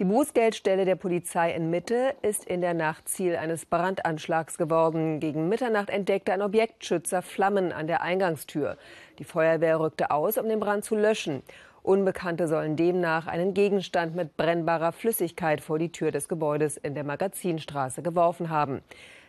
Die Bußgeldstelle der Polizei in Mitte ist in der Nacht Ziel eines Brandanschlags geworden. Gegen Mitternacht entdeckte ein Objektschützer Flammen an der Eingangstür. Die Feuerwehr rückte aus, um den Brand zu löschen. Unbekannte sollen demnach einen Gegenstand mit brennbarer Flüssigkeit vor die Tür des Gebäudes in der Magazinstraße geworfen haben.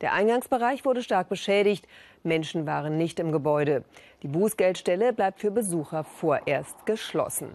Der Eingangsbereich wurde stark beschädigt. Menschen waren nicht im Gebäude. Die Bußgeldstelle bleibt für Besucher vorerst geschlossen.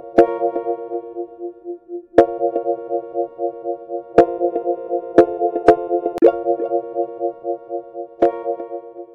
プレゼントをもっております。